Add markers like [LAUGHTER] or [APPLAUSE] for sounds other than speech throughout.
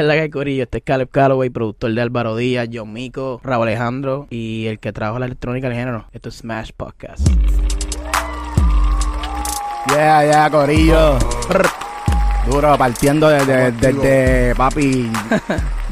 ¿Qué es la que hay, Corillo? Este es Caleb Calloway, productor de Álvaro Díaz, John Mico, Raúl Alejandro y el que trabaja la electrónica del género. Esto es Smash Podcast. Yeah, yeah, Corillo. Duro, partiendo desde, desde, papi.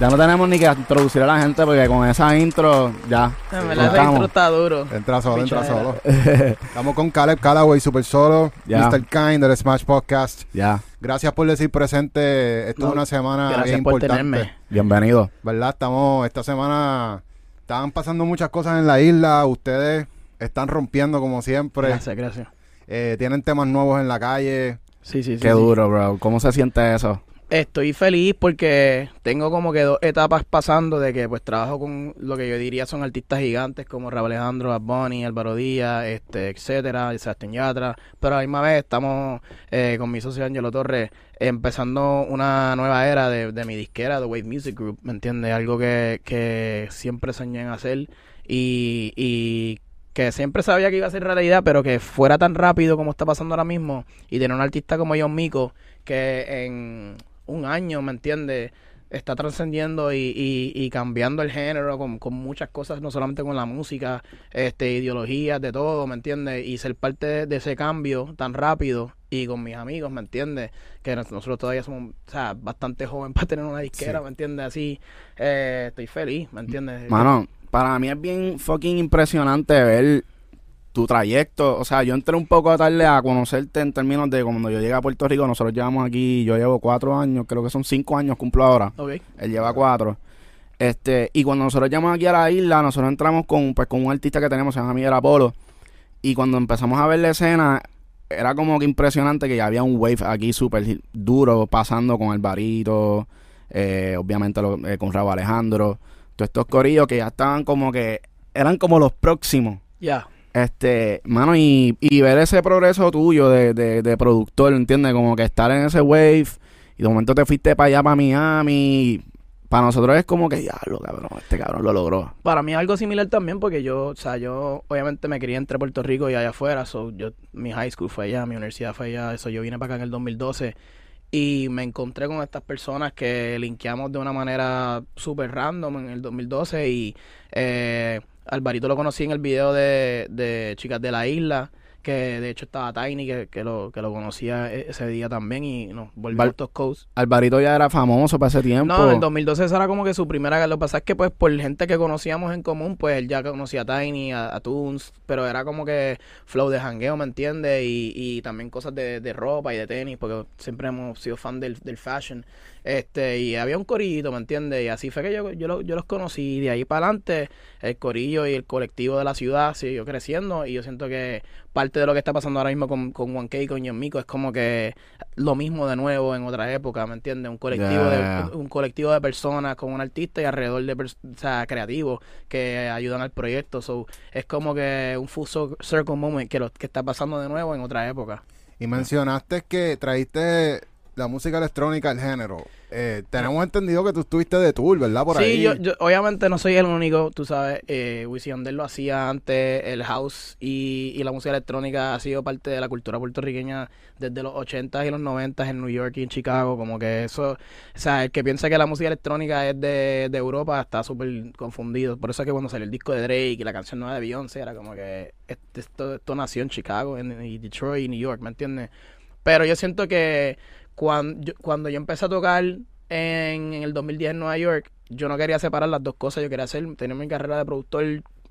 Ya no tenemos ni que introducir a la gente porque con esa intro ya. En verdad, estamos. intro está duro. Entra solo, entra solo. [LAUGHS] Estamos con Caleb Callaway, super solo, Ya. Mr. Kind del Smash Podcast. Ya, Gracias por decir presente. Esto No, es una semana Gracias bien por importante. tenerme. bienvenido. ¿Verdad? Estamos, esta semana estaban pasando muchas cosas en la isla. Ustedes están rompiendo como siempre. Gracias, gracias. Eh, tienen temas nuevos en la calle. Sí, sí, sí. Qué sí. duro, bro. ¿Cómo se siente eso? Estoy feliz porque tengo como que dos etapas pasando de que pues trabajo con lo que yo diría son artistas gigantes como Raúl Alejandro, Bad Bunny, Álvaro Díaz, este, etcétera, Sebastián Yatra, pero a la misma vez estamos eh, con mi socio Angelo Torres empezando una nueva era de, de mi disquera, The Wave Music Group, ¿me entiendes? Algo que, que siempre soñé en hacer y, y que siempre sabía que iba a ser realidad, pero que fuera tan rápido como está pasando ahora mismo y tener un artista como John Mico que en un año, ¿me entiendes? Está trascendiendo y, y, y cambiando el género con, con muchas cosas, no solamente con la música, este, ideologías, de todo, ¿me entiendes? Y ser parte de, de ese cambio tan rápido y con mis amigos, ¿me entiendes? Que nos- nosotros todavía somos, o sea, bastante joven [LAUGHS] para tener una disquera, Sí. ¿me entiendes? Así, eh, estoy feliz, ¿me entiendes? Mano, para mí es bien fucking impresionante ver tu trayecto. O sea, yo entré un poco tarde a conocerte en términos de cuando yo llegué a Puerto Rico. Nosotros llevamos aquí, yo llevo cuatro años, creo que son cinco años, cumplo ahora. Ok, Él lleva cuatro. Este, y cuando nosotros llegamos aquí a la isla, nosotros entramos con, pues, con un artista que tenemos, se llama Miguel Apolo. Y cuando empezamos a ver la escena, era como que impresionante que ya había un wave aquí súper duro pasando con Alvarito, eh, obviamente lo- eh, con Raúl Alejandro, todos estos corillos que ya estaban como que, eran como los próximos. ya. Este, mano, y, y ver ese progreso tuyo de, de, de productor, ¿entiendes? Como que estar en ese wave y de momento te fuiste para allá, para Miami. Para nosotros es como que, diablo, cabrón, este cabrón lo logró. Para mí es algo similar también porque yo, o sea, yo obviamente me crié entre Puerto Rico y allá afuera, so yo, mi high school fue allá, mi universidad fue allá, eso yo vine para acá en el 2012 y me encontré con estas personas que linkeamos de una manera súper random en el 2012 y eh, Alvarito lo conocí en el video de, de Chicas de la Isla, que de hecho estaba Tiny, que, que, lo, que lo conocía e- ese día también y nos volvimos todos coaches. Alvarito ya era famoso para ese tiempo. No, en el 2012 esa era como que su primera. Lo que pasa es que, pues, por gente que conocíamos en común, pues él ya conocía a Tiny, a, a Toons, pero era como que flow de jangueo, ¿me entiendes? Y, y también cosas de, de ropa y de tenis, porque siempre hemos sido fan del, del fashion. Este, y había un corillito, ¿me entiendes? Y así fue que yo, yo, yo los conocí. Y de ahí para adelante, el corillo y el colectivo de la ciudad siguió creciendo. Y yo siento que parte de lo que está pasando ahora mismo con, con 1K y con John Mico es como que lo mismo de nuevo en otra época, ¿me entiendes? Un colectivo Yeah. de un colectivo de personas con un artista y alrededor de o sea, creativos que ayudan al proyecto. So, es como que un full cir- circle moment que, lo, que está pasando de nuevo en otra época. Y mencionaste que traíste la música electrónica al género. Eh, tenemos entendido que tú estuviste de tour, ¿verdad? Por sí, ahí. yo, yo obviamente no soy el único, tú sabes, eh, Wisin Yandel lo hacía antes, el house y, y la música electrónica ha sido parte de la cultura puertorriqueña desde los 80s y los 90s en New York y en Chicago, como que eso, o sea, el que piensa que la música electrónica es de, de Europa está súper confundido, por eso es que cuando salió el disco de Drake y la canción nueva de Beyoncé era como que este- esto, esto nació en Chicago, en, y Detroit y New York, ¿me entiendes? Pero yo siento que cuando yo, cuando yo empecé a tocar en, en el 2010 en Nueva York, yo no quería separar las dos cosas. Yo quería hacer, tener mi carrera de productor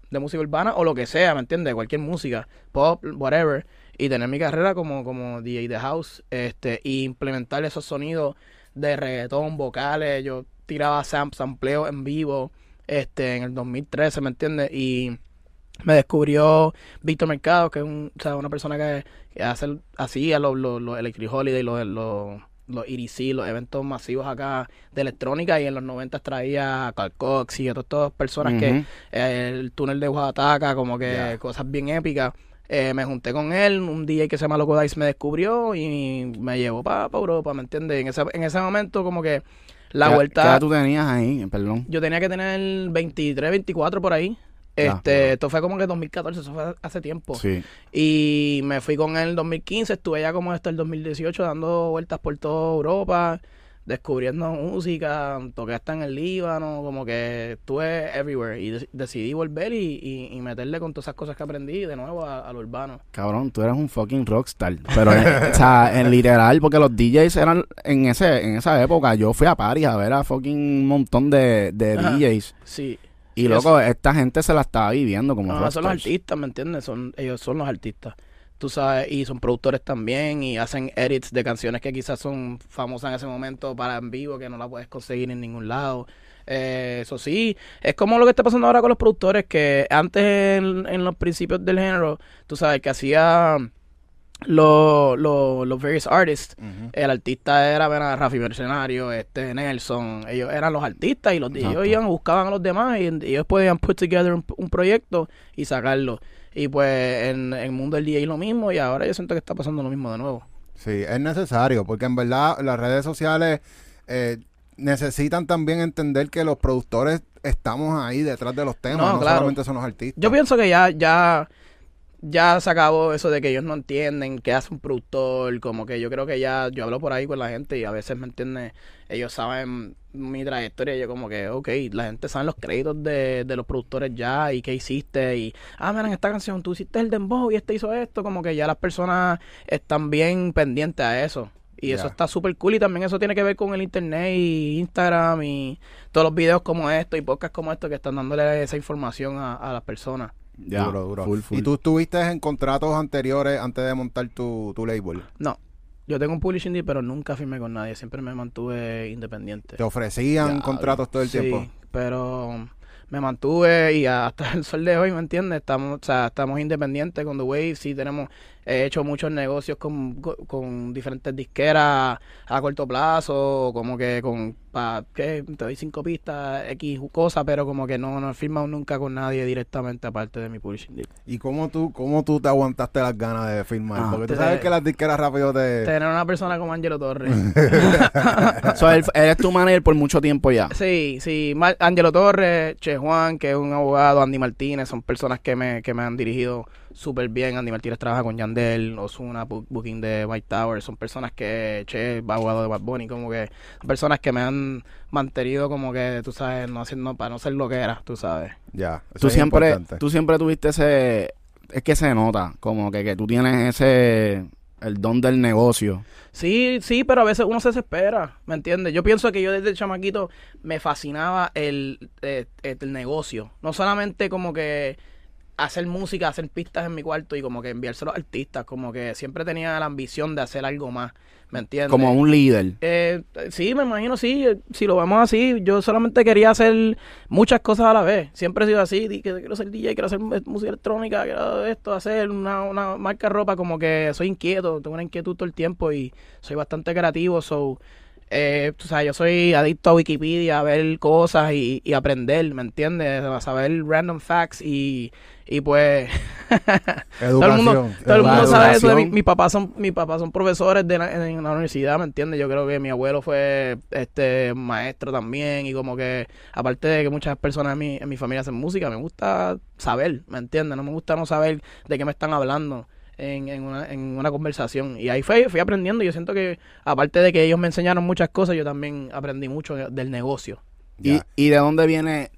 de música urbana o lo que sea, ¿me entiendes? Cualquier música, pop, whatever. Y tener mi carrera como, como DJ de house este, y implementar esos sonidos de reggaetón, vocales. Yo tiraba sam sampleo en vivo este, en el 2013, ¿me entiendes? Y me descubrió Víctor Mercado, que es un, o sea, una persona que, que hace, hacía los, los, los Electric Holiday, los, los, los EDC, los eventos masivos acá de electrónica, y en los 90 traía a Carl Cox y a todas estas personas que eh, el túnel de Oaxaca, como que cosas bien épicas. Eh, me junté con él, un DJ que se llama Loco Dice me descubrió y me llevó para Europa, ¿me entiendes? En ese, en ese momento como que la ¿Qué- vuelta... ¿Qué edad tú tenías ahí? Perdón. Yo tenía que tener 23, 24 por ahí. Este, esto fue como que 2014, eso fue hace tiempo. Sí. Y me fui con él en el 2015, estuve ya como hasta el 2018 dando vueltas por toda Europa. descubriendo música, toqué hasta en el Líbano, como que estuve everywhere y de- decidí volver y, y, y meterle con todas esas cosas que aprendí de nuevo a, a lo urbano. Cabrón, tú eres un fucking rockstar. Pero, en, o sea, en literal, porque los DJs eran en ese en esa época. Yo fui a Paris a ver a fucking un montón de, de Ajá. DJs. Sí, Y loco, esta gente se la estaba viviendo como No, son los artistas, ¿me entiendes? Son, ellos son los artistas. Tú sabes, y son productores también y hacen edits de canciones que quizás son famosas en ese momento para en vivo, que no la puedes conseguir en ningún lado. Eh, eso sí, es como lo que está pasando ahora con los productores, que antes en, en los principios del género, tú sabes, que hacía los los los various artists, el artista era bueno, Rafi Mercenario, este Nelson, ellos eran los artistas y los ellos Exacto. iban, buscaban a los demás y, y ellos podían put together un, un proyecto y sacarlo. Y pues en, en el mundo del DJ lo mismo y ahora yo siento que está pasando lo mismo de nuevo. Sí, es necesario, porque en verdad las redes sociales eh, necesitan también entender que los productores estamos ahí detrás de los temas, No, no, claro. solamente son los artistas. Yo pienso que ya, ya, ya se acabó eso de que ellos no entienden qué hace un productor, como que yo creo que ya, yo hablo por ahí con la gente y a veces me entiende, ellos saben mi trayectoria y yo como que, ok, la gente sabe los créditos de, de los productores ya y qué hiciste y, ah, mira, en esta canción tú hiciste el dembow y este hizo esto, como que ya las personas están bien pendientes a eso. Y eso está súper cool y también eso tiene que ver con el internet y Instagram y todos los videos como esto y podcasts como esto que están dándole esa información a, a las personas. Ya, duro, duro. full, full. ¿Y tú estuviste en contratos anteriores antes de montar tu, tu label? No, yo tengo un publishing deal, pero nunca firmé con nadie. Siempre me mantuve independiente. ¿Te ofrecían contratos todo el Sí, tiempo? pero me mantuve y hasta el sol de hoy, ¿me entiendes? Estamos, o sea, estamos independientes con The Wave. Sí, tenemos he hecho muchos negocios con, con diferentes disqueras a corto plazo, como que con, pa, ¿qué? Te doy cinco pistas, X cosas, pero como que no, no he firmado nunca con nadie directamente aparte de mi publishing deal. ¿Y cómo tú, cómo tú te aguantaste las ganas de firmar? Ah. Porque tú sabes que las disqueras rápido te... Tener una persona como Angelo Torres. [LAUGHS] So, él, él es tu manager por mucho tiempo ya. Sí, sí. Mar- Angelo Torres, Che Juan, que es un abogado, Andy Martínez, son personas que me, que me han dirigido súper bien. Andy Martínez trabaja con Yandel, Osuna, Booking de White Tower. Son personas que, Che, abogado de Bad Bunny, como que son personas que me han mantenido como que, tú sabes, no haciendo, para no ser lo que era, tú sabes. Ya, eso Tú es siempre, importante. tú siempre tuviste ese... Es que se nota, como que, que tú tienes ese... El don del negocio. Sí, sí, pero a veces uno se desespera, ¿me entiendes? Yo pienso que yo desde chamaquito me fascinaba el, eh, el negocio. No solamente como que hacer música, hacer pistas en mi cuarto y como que enviárselo a artistas, como que siempre tenía la ambición de hacer algo más, ¿me entiendes? Como un líder. Eh, sí, me imagino, sí, si lo vemos así, yo solamente quería hacer muchas cosas a la vez, siempre he sido así, di que quiero ser DJ, quiero hacer música electrónica, quiero esto, hacer una, una marca de ropa, como que soy inquieto, tengo una inquietud todo el tiempo y soy bastante creativo, so, eh, tú sabes, yo soy adicto a Wikipedia, a ver cosas y, y aprender, ¿me entiendes? A saber random facts y, y pues... [LAUGHS] todo el mundo, todo el mundo sabe eso de mi, mis papás son mis papás son profesores de la, en la universidad, ¿me entiendes? Yo creo que mi abuelo fue este maestro también y como que aparte de que muchas personas en mi, en mi familia hacen música, me gusta saber, ¿me entiendes? No me gusta no saber de qué me están hablando. En, en, una, en una conversación. Y ahí fui, fui aprendiendo. Yo siento que aparte de que ellos me enseñaron muchas cosas yo también aprendí mucho del negocio. Y, y de dónde viene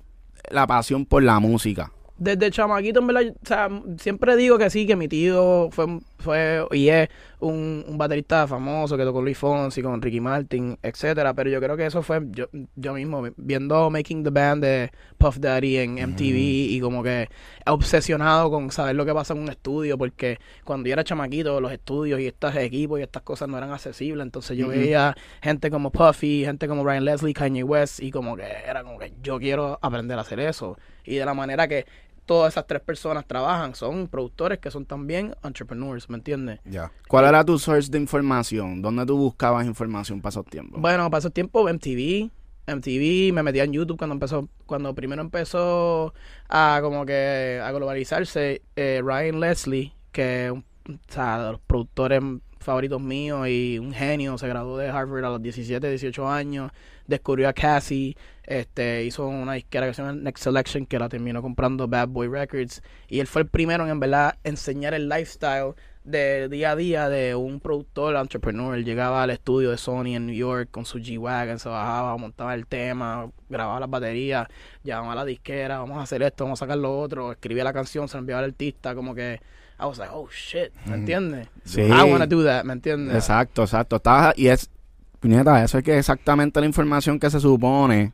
la pasión por la música. desde chamaquito, en verdad, o sea, siempre digo que sí, que mi tío fue, fue y es un, un baterista famoso que tocó Luis Fonsi, con Ricky Martin, etcétera, pero yo creo que eso fue yo, yo mismo, viendo Making the Band de Puff Daddy en MTV y como que obsesionado con saber lo que pasa en un estudio, porque cuando yo era chamaquito, los estudios y estos equipos y estas cosas no eran accesibles, entonces yo veía gente como Puffy, gente como Ryan Leslie, Kanye West, y como que era como que yo quiero aprender a hacer eso. Y de la manera que todas esas tres personas trabajan, son productores que son también entrepreneurs, ¿me entiendes? Ya. ¿Cuál era tu source de información? ¿Dónde tú buscabas información para esos tiempos? Bueno, pasó tiempo MTV, MTV, me metía en YouTube cuando empezó, cuando primero empezó a como que a globalizarse, eh, Ryan Leslie, que es un, o sea, de los productores favoritos míos y un genio, se graduó de Harvard a los 17, 18 años, descubrió a Cassie, este, hizo una disquera que se llama Next Selection que la terminó comprando Bad Boy Records. Y él fue el primero en en verdad enseñar el lifestyle de día a día de un productor, entrepreneur. Él llegaba al estudio de Sony en New York con su G-Wagon, se bajaba, montaba el tema, grababa las baterías, llamaba a la disquera, vamos a hacer esto, vamos a sacar lo otro, escribía la canción, se la enviaba al artista, como que I was like, oh shit, ¿me entiendes? Sí. I wanna do that, ¿me entiendes? Exacto, exacto. Estaba, y es, puñeta, eso es que exactamente la información que se supone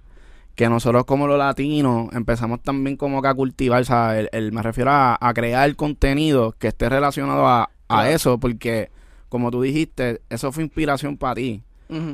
que nosotros como los latinos empezamos también como que a cultivar, o sea, el, el- me refiero a, a crear contenido que esté relacionado a, a eso, porque como tú dijiste, eso fue inspiración para ti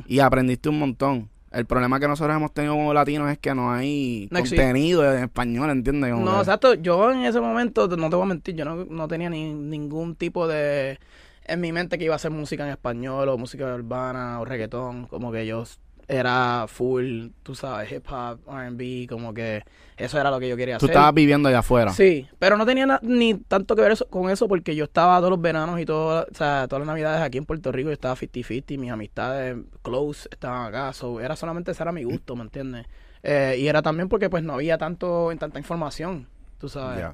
y aprendiste un montón. El problema que nosotros hemos tenido como latinos es que no hay No existe. contenido en español, ¿entiendes? Como No, que- exacto. Yo en ese momento, no te voy a mentir, yo no, no tenía ni, ningún tipo de... En mi mente que iba a hacer música en español o música urbana o reggaetón. Como que yo era full, tú sabes, hip hop, R&B, como que eso era lo que yo quería Tú hacer. estabas viviendo allá afuera. Sí, pero no tenía ni tanto que ver eso- con eso porque yo estaba todos los veranos y todo, o sea, todas las navidades aquí en Puerto Rico, yo estaba 50-50, mis amistades close estaban acá, so, era solamente ese era mi gusto, ¿me entiendes? Eh, y era también porque pues no había tanto tanta información, tú sabes.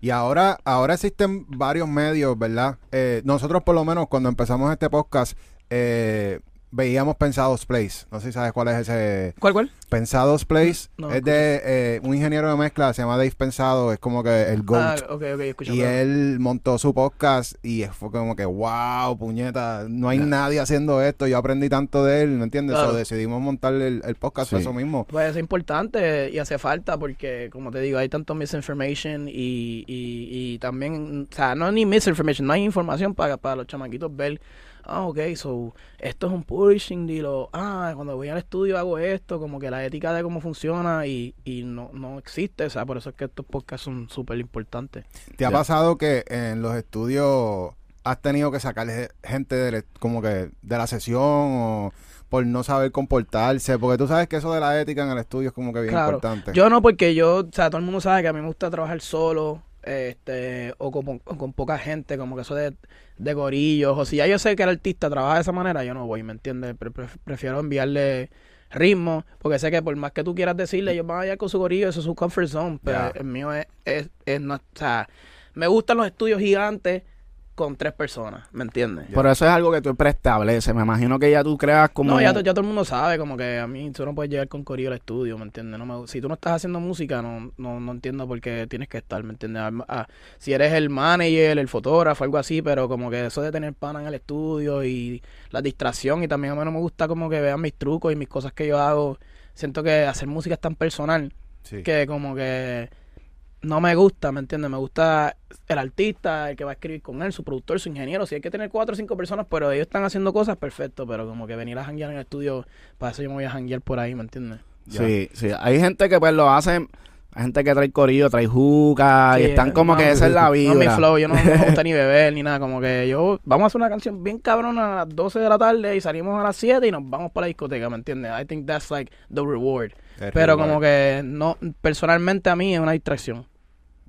Y ahora, ahora existen varios medios, ¿verdad? Eh, nosotros por lo menos cuando empezamos este podcast eh, veíamos Pensados Place. No sé si sabes cuál es ese ¿Cuál, cuál? Pensados Place. No, es de eh, un ingeniero de mezcla, se llama Dave Pensado, es como que el Ah, GOAT. ok, ok, escucho. y él montó su podcast y fue como que, wow, puñeta, no hay nadie haciendo esto. Yo aprendí tanto de él, ¿me entiendes? Claro. So, decidimos montar el, el podcast por Sí. eso mismo. Pues es importante y hace falta porque, como te digo, hay tanto misinformation y, y, y también, o sea, no es ni misinformation, no hay información para, para los chamaquitos ver, ah, ok, so, esto es un publishing deal, o, ah, cuando voy al estudio hago esto, como que la ética de cómo funciona y, y no, no existe, o sea, por eso es que estos podcasts son súper importantes. ¿Te ha pasado que en los estudios has tenido que sacarle gente de, como que de la sesión o por no saber comportarse? Porque tú sabes que eso de la ética en el estudio es como que bien Claro. importante. Yo no, porque yo, o sea, todo el mundo sabe que a mí me gusta trabajar solo, este, o con, o con poca gente, como que eso de, de gorillos, o si ya yo sé que el artista trabaja de esa manera, yo no voy, ¿me entiendes? Pre- pre- prefiero enviarle ritmo, porque sé que por más que tú quieras decirle, ellos van allá con su gorillo, eso es su comfort zone, pero el mío es, es, es no, o sea, me gustan los estudios gigantes con tres personas, ¿me entiendes? Por eso es algo que tú preestableces. Me imagino que ya tú creas como... No, ya, ya todo el mundo sabe, como que a mí tú no puedes llegar con corillo al estudio, ¿me entiendes? No me- si tú no estás haciendo música, no, no, no entiendo por qué tienes que estar, ¿me entiendes? Ah, ah, si eres el manager, el fotógrafo, algo así, pero como que eso de tener pana en el estudio y la distracción y también a mí no me gusta como que vean mis trucos y mis cosas que yo hago. Siento que hacer música es tan personal Sí. que como que no me gusta, ¿me entiendes? Me gusta el artista, el que va a escribir con él, su productor, su ingeniero. Si hay que tener cuatro o cinco personas, pero ellos están haciendo cosas, perfecto. Pero como que venir a janguear en el estudio, para eso yo me voy a janguear por ahí, ¿me entiendes? Sí, sí. Hay gente que pues lo hace... Hay gente que trae corillo, trae juca y están como no, que esa es la No es mi flow, yo no, no me [LAUGHS] gusta ni beber ni nada. Como que yo, vamos a hacer una canción bien cabrona a las 12 de la tarde y salimos a las 7 y nos vamos para la discoteca, ¿me entiendes? I think that's like the reward. El Pero reward. como que no, personalmente a mí es una distracción.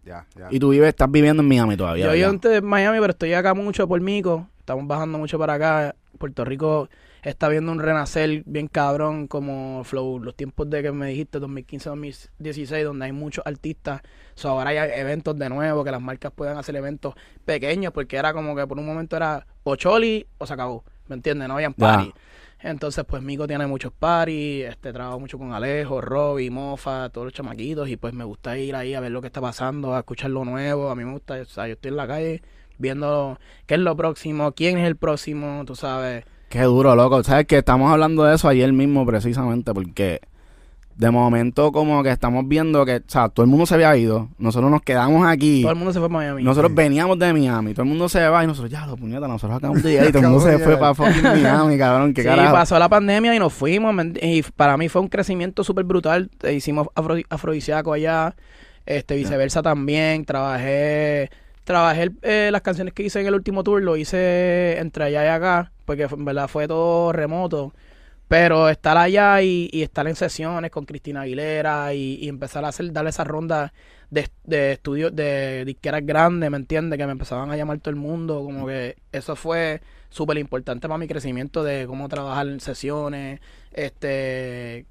Ya, ya. Y tú vives, estás viviendo en Miami todavía. Yo vivo de Miami, pero estoy acá mucho por Mico. Estamos bajando mucho para acá. Puerto Rico está viendo un renacer bien cabrón como Flow. Los tiempos de que me dijiste, 2015-2016, donde hay muchos artistas. So, ahora hay eventos de nuevo, que las marcas puedan hacer eventos pequeños, porque era como que por un momento era o Choli o se acabó. ¿Me entiendes? No habían party. Entonces, pues Mico tiene muchos parties, este, trabajo mucho con Alejo, Robbie, Mofa, todos los chamaquitos, y pues me gusta ir ahí a ver lo que está pasando, a escuchar lo nuevo. A mí me gusta, o sea, yo estoy en la calle viendo qué es lo próximo, quién es el próximo, tú sabes. Qué duro, loco. Sabes que estamos hablando de eso ayer mismo precisamente porque de momento como que estamos viendo que, o sea, todo el mundo se había ido. Nosotros nos quedamos aquí. Todo el mundo se fue a Miami. Nosotros veníamos de Miami. Todo el mundo se va y nosotros, ya, lo puñeta, nosotros acabamos de llegar y todo el [LAUGHS] mundo se fue para fucking Miami, cabrón. Qué Sí, carajo. pasó la pandemia y nos fuimos. ¿me ent- Y para mí fue un crecimiento súper brutal. Eh, Hicimos afro, afrodisíaco allá, este viceversa también. Trabajé trabajé eh, las canciones que hice en el último tour, lo hice entre allá y acá, porque en verdad fue todo remoto. Pero estar allá y, y estar en sesiones con Cristina Aguilera y, y empezar a hacer, darle esa ronda de, de estudios, de disqueras grandes, ¿me entiendes? Que me empezaban a llamar todo el mundo, como que eso fue súper importante para mi crecimiento de cómo trabajar en sesiones, este,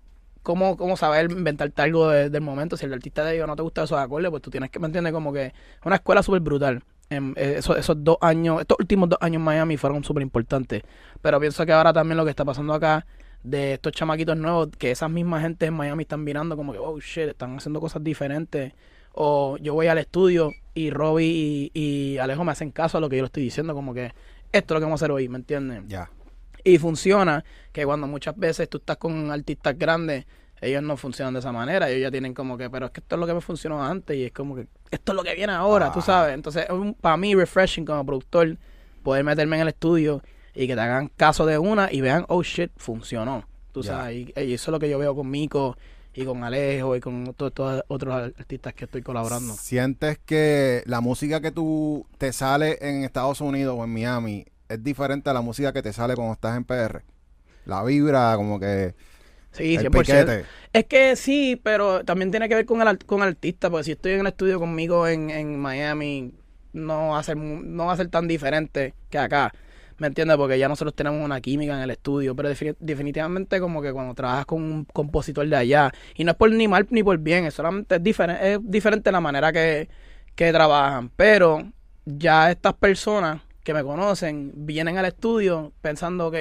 cómo, cómo saber inventarte algo de- del momento. Si el artista te digo no te gusta esos acordes, pues tú tienes que, ¿me entiendes? Como que es una escuela súper brutal. en- eh, esos, esos dos años, estos últimos dos años en Miami fueron súper importantes. Pero pienso que ahora también lo que está pasando acá, de estos chamaquitos nuevos, que esas mismas gente en Miami están mirando como que, oh shit, están haciendo cosas diferentes. O yo voy al estudio y Robbie y, y Alejo me hacen caso a lo que yo le estoy diciendo, como que esto es lo que vamos a hacer hoy, ¿me entiendes? Ya. Y funciona que cuando muchas veces tú estás con artistas grandes, ellos no funcionan de esa manera. Ellos ya tienen como que, pero es que esto es lo que me funcionó antes y es como que esto es lo que viene ahora, tú Ah. sabes. Entonces, es un- para mí, refreshing como productor, poder meterme en el estudio y que te hagan caso de una y vean, oh shit, funcionó. Tú sabes, y, y eso es lo que yo veo con Mico y con Alejo y con todos estos otros artistas que estoy colaborando. ¿Sientes que la música que tú te sale en Estados Unidos o en Miami es diferente a la música que te sale cuando estás en PR? La vibra, como que Sí, el 100%. piquete. Es que sí, pero también tiene que ver con el, con el artista, porque si estoy en el estudio conmigo en, en Miami, no va, a ser, no va a ser tan diferente que acá. ¿Me entiendes? Porque ya nosotros tenemos una química en el estudio, pero defini- definitivamente como que cuando trabajas con un compositor de allá, y no es por ni mal ni por bien, es solamente es, diferente es diferente la manera que, que trabajan, pero ya estas personas que me conocen vienen al estudio pensando, ok,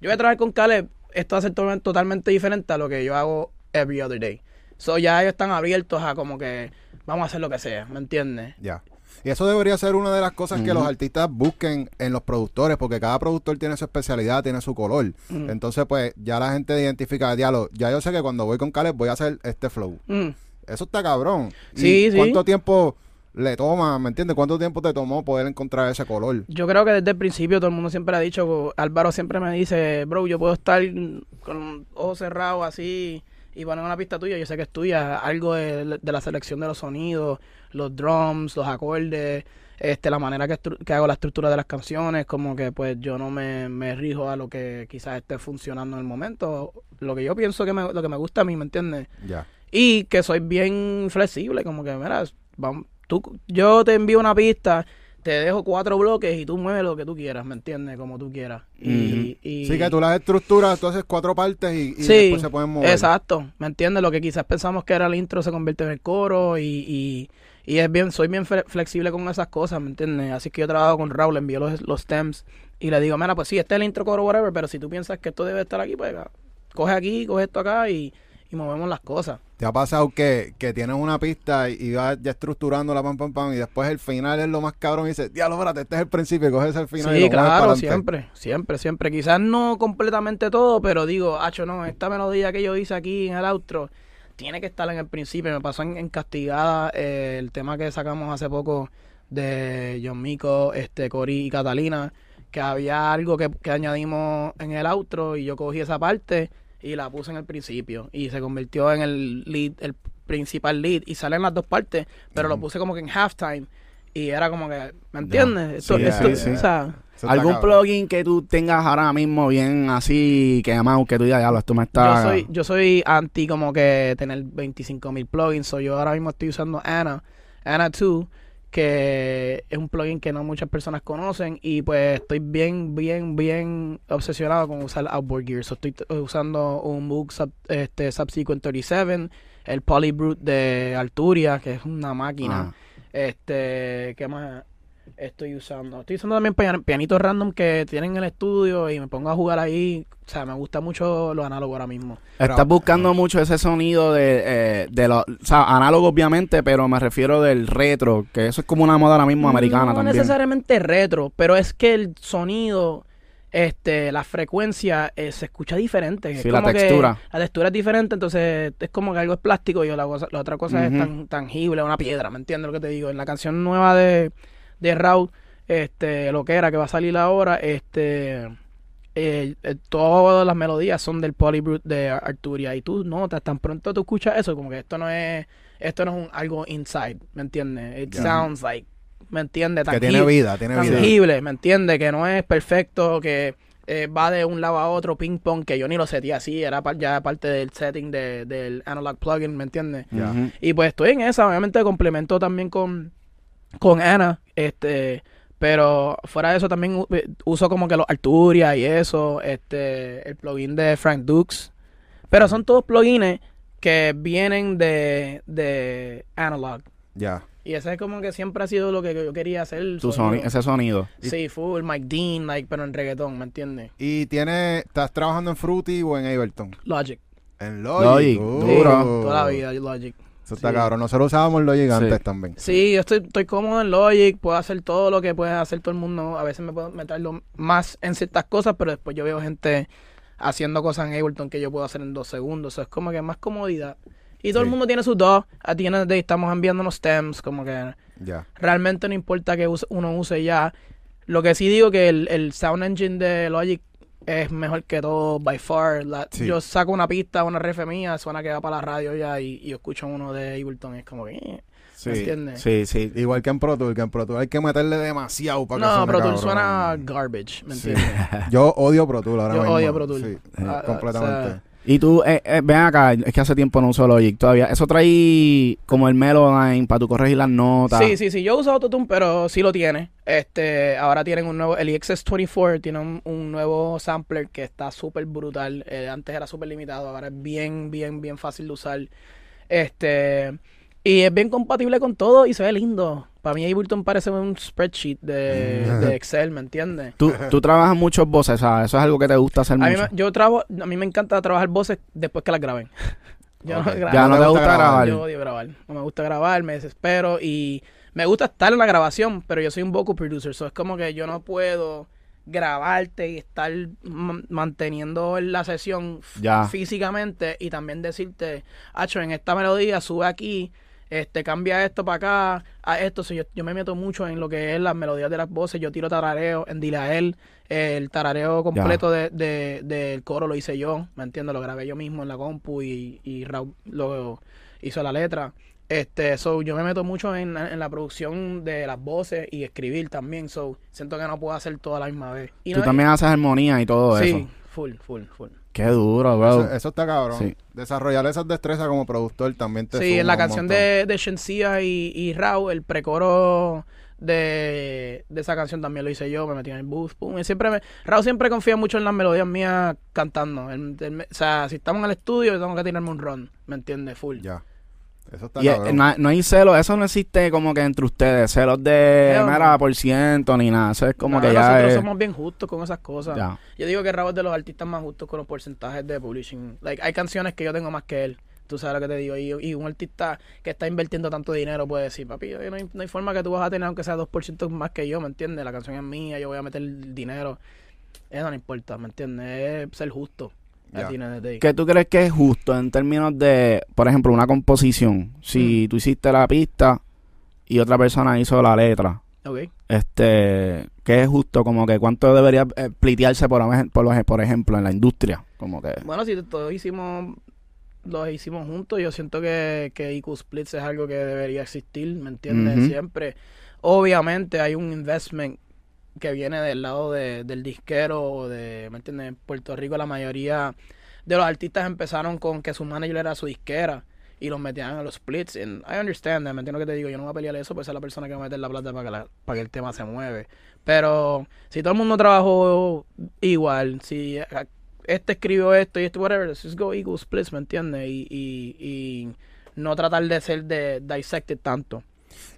yo voy a trabajar con Caleb, esto va a ser to- totalmente diferente a lo que yo hago every other day. So ya ellos están abiertos a como que vamos a hacer lo que sea, ¿me entiendes? Ya. Y eso debería ser una de las cosas que los artistas busquen en los productores, porque cada productor tiene su especialidad, tiene su color. Entonces, pues, ya la gente identifica, diálogo. Ya yo sé que cuando voy con Caleb voy a hacer este flow. Eso está cabrón. ¿Y Sí, sí. ¿Cuánto tiempo le toma, me entiendes? ¿Cuánto tiempo te tomó poder encontrar ese color? Yo creo que desde el principio todo el mundo siempre ha dicho, Álvaro siempre me dice, bro, yo puedo estar con ojos cerrados así y poner una pista tuya, yo sé que es tuya, algo de, de la selección de los sonidos, los drums, los acordes, este, la manera que hago la estructura de las canciones, como que pues yo no me, me rijo a lo que quizás esté funcionando en el momento, lo que yo pienso que me, lo que me gusta a mí, ¿me entiendes? Ya. Y que soy bien flexible, como que, mira, vamos, tú, yo te envío una pista, te dejo cuatro bloques y tú mueves lo que tú quieras, ¿me entiendes? Como tú quieras. Y, y- Sí, que tú las estructuras, tú haces cuatro partes y, y Sí, después se pueden mover. Exacto, ¿me entiendes? Lo que quizás pensamos que era el intro se convierte en el coro y, y, y es bien, soy bien fle- flexible con esas cosas, ¿me entiendes? Así que yo trabajo con Raúl, le envío los, los stems y le digo, mira, pues sí, este es el intro, coro, whatever, pero si tú piensas que esto debe estar aquí, pues coge aquí, coge esto acá y, y movemos las cosas. ¿Te ha pasado que, que tienes una pista y, y vas ya estructurando la pam pam pam y después el final es lo más cabrón y dices, diablo, espérate, este es el principio y coges el final y Sí, lo mueves para claro, adelante"? siempre, siempre, siempre. Quizás no completamente todo, pero digo, hacho, no, esta melodía que yo hice aquí en el outro tiene que estar en el principio. Me pasó en, en Castigada eh, el tema que sacamos hace poco de John Mico, este, Cory y Catalina, que había algo que, que añadimos en el outro y yo cogí esa parte y la puse en el principio y se convirtió en el lead, el principal lead y salen las dos partes, pero lo puse como que en halftime y era como que, ¿me entiendes? Esto- Sí, esto- sí, sí. o sea, ¿Algún cabrón. plugin que tú tengas ahora mismo bien así quemado que tú digas, ya esto me está... Yo soy, yo soy anti como que tener 25 mil plugins. So yo ahora mismo estoy usando Anna, Anna 2, que es un plugin que no muchas personas conocen. Y pues estoy bien, bien, bien obsesionado con usar Outboard Gear. So estoy t- usando un Moog Sub, este, Subsequent 37, el Polybrute de Alturia, que es una máquina. Ah. Este, ¿qué más estoy usando? Estoy usando también pian- pianitos random que tienen en el estudio y me pongo a jugar ahí. O sea, me gusta mucho lo análogo ahora mismo. Estás buscando mucho ese sonido de, eh, de los, o sea, análogo obviamente, pero me refiero del retro, que eso es como una moda ahora mismo americana no también. necesariamente retro, pero es que el sonido, este, la frecuencia eh, se escucha diferente. Es Sí, la como que textura. la textura es diferente, entonces es como que algo es plástico y la, cosa- la otra cosa es tan, tangible, una piedra, ¿me entiendes lo que te digo? En la canción nueva de, de Raúl, este, lo que era, que va a salir ahora, este... eh, eh, todas las melodías son del Polybrute de Ar- Arturia y tú notas tan pronto tú escuchas eso como que esto no es esto no es un, algo inside ¿me entiendes? it sounds like ¿me entiendes? Que tiene vida, tiene vida. tangible, ¿me entiendes? Que no es perfecto, que eh, va de un lado a otro ping pong, que yo ni lo seté así, era ya parte del setting de- del analog plugin, ¿me entiendes? Y pues estoy en esa, obviamente complemento también con, con Ana, este, pero fuera de eso también eh, uso como que los Arturia y eso, este, el plugin de Frank Dukes, pero son todos plugins que vienen de, de Analog. Ya. Y ese es como que siempre ha sido lo que yo quería hacer. Tu sonido. soni- ese sonido. Sí, full, Mike Dean, like, pero en reggaetón, ¿me entiendes? ¿Y tiene, estás trabajando en Fruity o en Ableton? Logic. En Logic, Logic. Duro. Toda la vida, Logic. Eso está Sí. cabrón. Nosotros usábamos Logic Sí. antes también. Sí, yo estoy, estoy cómodo en Logic, puedo hacer todo lo que puede hacer todo el mundo. A veces me puedo meterlo más en ciertas cosas, pero después yo veo gente haciendo cosas en Ableton que yo puedo hacer en dos segundos. Eso es como que más comodidad. Y todo Sí. el mundo tiene sus dos. A ti estamos enviando unos stems, como que Ya. realmente no importa que uno use ya. Lo que sí digo que el, el sound engine de Logic es mejor que todo by far. La- Sí. Yo saco una pista, una ref mía, suena que va para la radio ya y, y yo escucho uno de Ableton y es como que... eh, Sí. Sí, sí. Igual que en Pro Tools, que en Pro Tools hay que meterle demasiado para que No, Pro cabrón. suena garbage, ¿me Sí. entiendes? [LAUGHS] Yo odio Pro Tools ahora Yo mismo. odio Pro Tools. Sí, Ah, ah, completamente. o sea, Y tú, eh, eh, ven acá, es que hace tiempo no uso Logic todavía. Eso trae como el Melodyne para tú corregir las notas. Sí, sí, sí. Yo uso Autotune, pero sí lo tiene. Este, ahora tienen un nuevo, el EXS24 tiene un, nuevo sampler que está súper brutal. Eh, antes era súper limitado, ahora es bien, bien, bien fácil de usar. Este, y es bien compatible con todo y se ve lindo. Para mí Ableton parece un spreadsheet de, de Excel, ¿me entiendes? Tú, tú trabajas muchos voces, ¿sabes? Eso es algo que te gusta hacer A mí, mucho. me, yo trabajo, a mí me encanta trabajar voces después que las graben. [LAUGHS] Yo Ok. no grabo. Ya no te gusta grabar. Yo odio grabar. No me gusta grabar, me desespero y me gusta estar en la grabación, pero yo soy un vocal producer, so es como que yo no puedo grabarte y estar ma- manteniendo la sesión Ya. físicamente y también decirte, Hacho, en esta melodía sube aquí, este cambia esto para acá, a esto, so yo, yo me meto mucho en lo que es las melodías de las voces, yo tiro tarareo en Dile a él, el tarareo completo de, de- del coro lo hice yo, ¿me entiendes? Lo grabé yo mismo en la compu y, y Raúl lo hizo la letra. Este, so, yo me meto mucho en, en la producción de las voces y escribir también, so, siento que no puedo hacer todo a la misma vez. Y Tú no- también haces armonía y todo sí, eso. full, full, full. Qué duro, bro. Eso, eso está cabrón. Sí. Desarrollar esas destrezas como productor también te Sí, en la canción montón. de, de Shensia y, y Raúl, el precoro de, de esa canción también lo hice yo, me metí en el booth, pum, y siempre me, Raúl siempre confía mucho en las melodías mías cantando. O sea, si estamos en el estudio, yo tengo que tirarme un run, ¿me entiendes? Full. Ya. Eso está Y cabrón. no, no hay celos, eso no existe como que entre ustedes, celos de no. mera por ciento ni nada, eso es como que ya nosotros es, somos bien justos con esas cosas. ya. Yo digo que Raúl es de los artistas más justos con los porcentajes de publishing. Like, hay canciones que yo tengo más que él. Tú sabes lo que te digo. Y, y un artista que está invirtiendo tanto dinero puede decir, papi, no hay, no hay forma que tú vas a tener aunque sea 2% más que yo, ¿me entiendes? La canción es mía, yo voy a meter el dinero. Eso no importa, ¿me entiendes? Es ser justo. Day. ¿Qué tú crees que es justo en términos de, por ejemplo, una composición? Si Mm. tú hiciste la pista y otra persona hizo la letra, este, ¿qué es justo? Como que cuánto debería eh, plitearse por, por, lo- por ejemplo en la industria, como que Bueno, si todos hicimos, los hicimos juntos, yo siento que, que IQ Splits es algo que debería existir, ¿me entiendes? Siempre. Obviamente hay un investment que viene del lado de, del disquero o de, ¿me entiendes? En Puerto Rico la mayoría de los artistas empezaron con que su manager era su disquera y los metían en los splits. And I understand that, ¿me entiendes lo que te digo? Yo no voy a pelear eso, pues es la persona que va a meter la plata para que, la- que el tema se mueve. Pero si todo el mundo trabajó igual, si este escribió esto y este whatever, just go equal splits, ¿me entiendes? Y, y, y no tratar de ser de dissected tanto.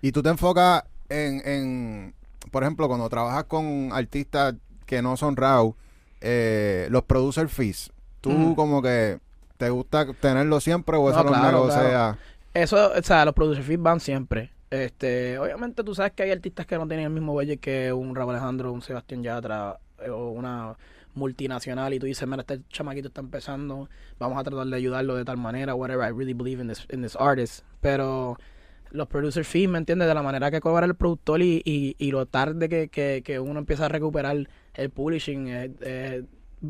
Y tú te enfocas en, en, por ejemplo, cuando trabajas con artistas que no son RAW, eh, los producer fees. Tú como que te gusta tenerlo siempre o No, eso los claro, negocia. claro. Eso, o sea, los producer fees van siempre. Este, obviamente tú sabes que hay artistas que no tienen el mismo budget que un Raúl Alejandro, un Sebastián Yatra eh, o una multinacional y tú dices, mira, este chamaquito está empezando, vamos a tratar de ayudarlo de tal manera, whatever, I really believe in this, in this artist. Pero los producer fees, ¿me entiendes? De la manera que cobra el productor y, y, y lo tarde que, que, que uno empieza a recuperar el publishing es, es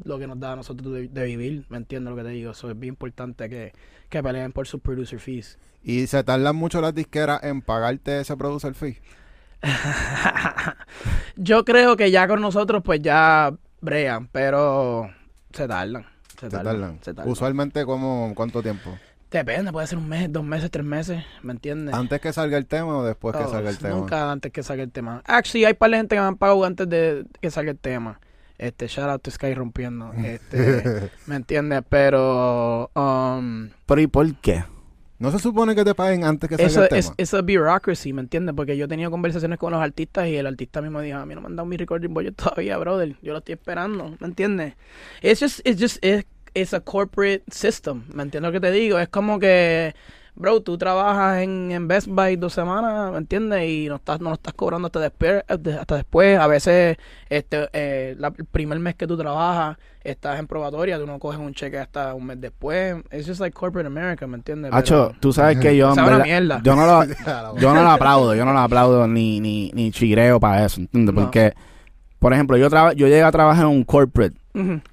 lo que nos da a nosotros de, de vivir, ¿me entiendes lo que te digo? Eso es bien importante que, que peleen por sus producer fees. Y se tardan mucho las disqueras en pagarte ese producer fee. [LAUGHS] Yo creo que ya con nosotros pues ya brean, pero se tardan. Se Se tardan. tardan. se tardan. Usualmente, como, ¿cuánto tiempo? Depende, puede ser un mes, dos meses, tres meses, ¿me entiendes? ¿Antes que salga el tema o después que Oh, salga el tema? Nunca antes que salga el tema. Actually, hay par de gente que me han pagado antes de que salga el tema. Este, shout out to Sky rompiendo. [LAUGHS] Este, ¿me entiendes? Pero, um, pero ¿y por qué? No se supone que te paguen antes que salga el tema. es bureaucracy, ¿me entiendes? Porque yo he tenido conversaciones con los artistas y el artista mismo dijo, a mí no me han dado mi recording budget todavía, brother. Yo lo estoy esperando, ¿me entiendes? Just, it's just, it's, it's a corporate system, ¿me entiendes lo que te digo? Es como que, bro, tú trabajas en, en Best Buy dos semanas, ¿me entiendes? Y no estás, no lo estás cobrando hasta después, hasta después. A veces, este, eh, la- el primer mes que tú trabajas, estás en probatoria, tú no coges un cheque hasta un mes después. It's just like corporate America, ¿me entiendes? Hacho, tú sabes que yo, en Sabe una verdad, mierda. yo no lo, [LAUGHS] yo no lo aplaudo, yo no lo aplaudo ni, ni, ni chireo para eso, ¿entiendes? No. Porque, por ejemplo, yo traba- yo llegué a trabajar en un corporate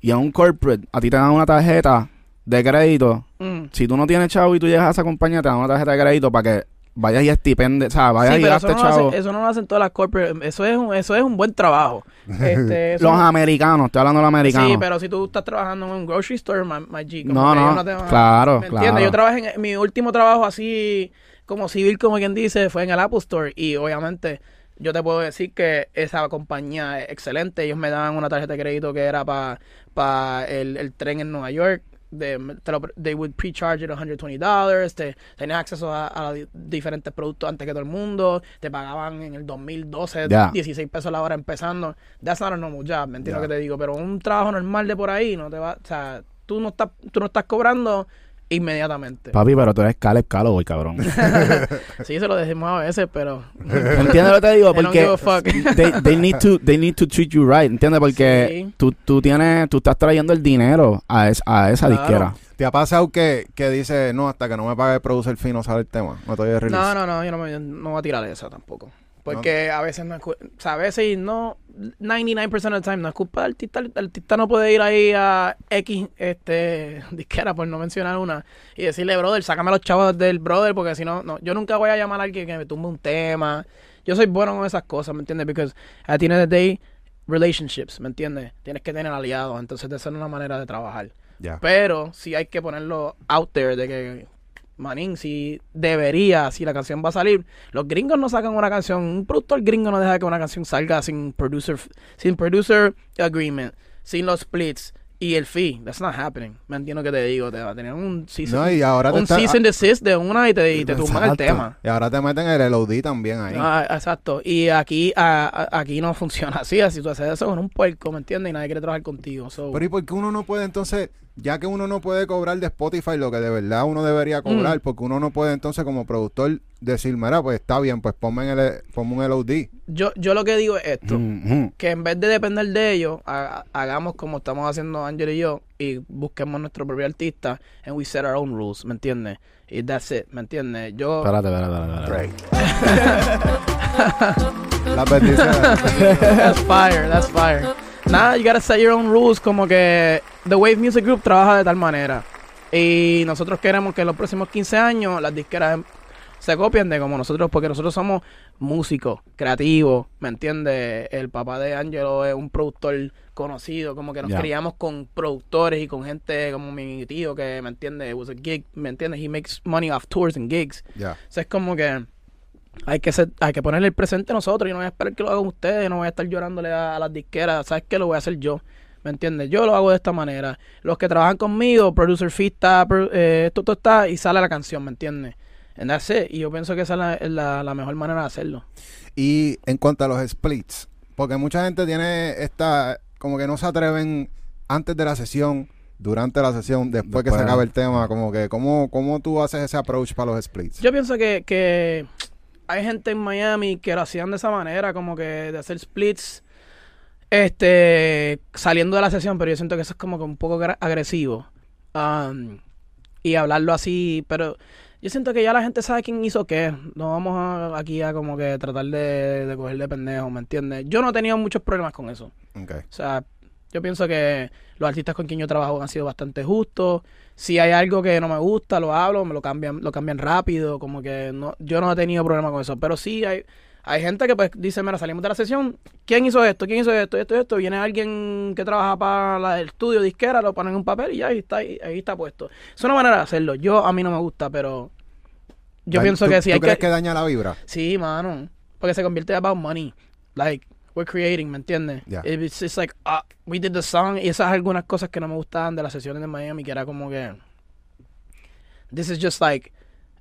Y en un corporate a ti te dan una tarjeta de crédito. Si tú no tienes chavo y tú llegas a esa compañía, te dan una tarjeta de crédito para que vayas y estipende, o sea, vayas Sí, y gastes no, chavo. eso no lo hacen todas las corporate. Eso es un, eso es un buen trabajo. [LAUGHS] Este, Los no- americanos, estoy hablando de los americanos. Sí, pero si tú estás trabajando en un grocery store, my, my G, No, no, ellos te van a- claro, ¿Me claro. entiendes? Yo trabajé en mi último trabajo así como civil, como quien dice, fue en el Apple Store y obviamente yo te puedo decir que esa compañía es excelente. Ellos me daban una tarjeta de crédito que era para el, el tren en Nueva York. De, te lo, they would pre-charge it $120. Te, tenías acceso a, a di- diferentes productos antes que todo el mundo. Te pagaban en el 2012 Ya. 16 pesos la hora empezando. That's not a normal job, ¿me lo que te digo? Pero un trabajo normal de por ahí no te va... O sea, tú no estás, tú no estás cobrando inmediatamente. Papi, pero tú eres Caleb Calloway, cabrón. [LAUGHS] [LAUGHS] Sí, se lo decimos a veces, pero... [LAUGHS] ¿Entiendes lo que te digo? A Porque they, they need to they need to treat you right, ¿entiendes? Porque Sí. tú, tú tienes tú estás trayendo el dinero a, es- a esa Claro. disquera. ¿Te ha pasado que, que dice, no, hasta que no me pague el producer fee no sale el tema? No te el release. No, no, no, yo no, me, no voy a tirar esa tampoco. Porque a veces no es... O sea, a veces no... 99% of the time no es culpa del artista. El artista no puede ir ahí a X, este... [LAUGHS] Disquera, por no mencionar una. Y decirle, brother, sácame los chavos del brother. Porque si no... no yo nunca voy a llamar a alguien que me tumbe un tema. Yo soy bueno con esas cosas, ¿me entiendes? Porque at the end of the day... Relationships, ¿me entiendes? Tienes que tener aliados. Entonces, esa es una manera de trabajar. Pero sí hay que ponerlo out there de que, manín, si debería, si la canción va a salir. Los gringos no sacan una canción, un productor gringo no deja que una canción salga sin producer, sin producer agreement, sin los splits y el fee. That's not happening. Me entiendo que te digo, te va a tener un season, No, y ahora te un está- season desist de una y te, y te tumban el tema. Y ahora te meten el LOD también ahí. Ah, exacto. Y aquí, a- a- aquí no [LAUGHS] funciona así. Así tú haces eso con un puerco, ¿me entiendes? Y nadie quiere trabajar contigo. So, Pero ¿y por qué uno no puede entonces, ya que uno no puede cobrar de Spotify lo que de verdad uno debería cobrar, Mm. porque uno no puede entonces como productor decir, mira, pues está bien, pues ponme, en el, ponme un LOD. yo, yo lo que digo es esto. Que en vez de depender de ellos, ha- hagamos como estamos haciendo Ángel y yo y busquemos nuestro propio artista and we set our own rules, ¿me entiendes? Y that's it, ¿me entiendes? Yo... Espérate, espérate, espérate, espérate. [LAUGHS] Las bendiciones. that's fire, that's fire. Nada, you gotta set your own rules, como que The Wave Music Group trabaja de tal manera. Y nosotros queremos que en los próximos 15 años las disqueras se copien de como nosotros, porque nosotros somos músicos, creativos, ¿me entiendes? El papá de Angelo es un productor conocido, como que nos criamos con productores y con gente como mi tío que, ¿me entiendes? Was a gig, ¿me entiendes? He makes money off tours and gigs. ya. O sea, es como que hay que ser, hay que ponerle el presente nosotros y no voy a esperar que lo hagan ustedes, no voy a estar llorándole a, a las disqueras, ¿sabes qué? Lo voy a hacer yo. ¿Me entiendes? Yo lo hago de esta manera. Los que trabajan conmigo, producer fee está, eh, esto, todo está y sale la canción, ¿me entiendes? And that's it. Y yo pienso que esa es la, la, la mejor manera de hacerlo. Y en cuanto a los splits, porque mucha gente tiene esta, como que no se atreven antes de la sesión, durante la sesión, después, que se acabe el tema, como que, ¿cómo, cómo tú haces ese approach para los splits? Yo pienso que, que hay gente en Miami que lo hacían de esa manera, como que de hacer splits este saliendo de la sesión, pero yo siento que eso es como que un poco agresivo. Um, y hablarlo así, pero yo siento que ya la gente sabe quién hizo qué. No vamos a- aquí a como que tratar de, de coger de pendejo, ¿me entiendes? Yo no he tenido muchos problemas con eso. Ok. O sea, yo pienso que los artistas con quien yo trabajo han sido bastante justos. Si hay algo que no me gusta, lo hablo, me lo cambian, lo cambian rápido, como que no, yo no he tenido problema con eso. Pero sí hay, hay gente que pues dice, mira, salimos de la sesión, ¿quién hizo esto? ¿Quién hizo esto? Esto, esto. Viene alguien que trabaja para la- el estudio disquera, lo ponen en un papel y ya ahí está, ahí, ahí está puesto. Es una manera de hacerlo. Yo, a mí no me gusta, pero yo pienso ¿tú- que si ¿Tú hay crees que... que daña la vibra? Sí, mano. Porque se convierte en about money. Like, we're creating, ¿me entiendes? Ya. It's like, ah, we did the song. Y esas algunas cosas que no me gustaban de las sesiones de Miami, que era como que. This is just like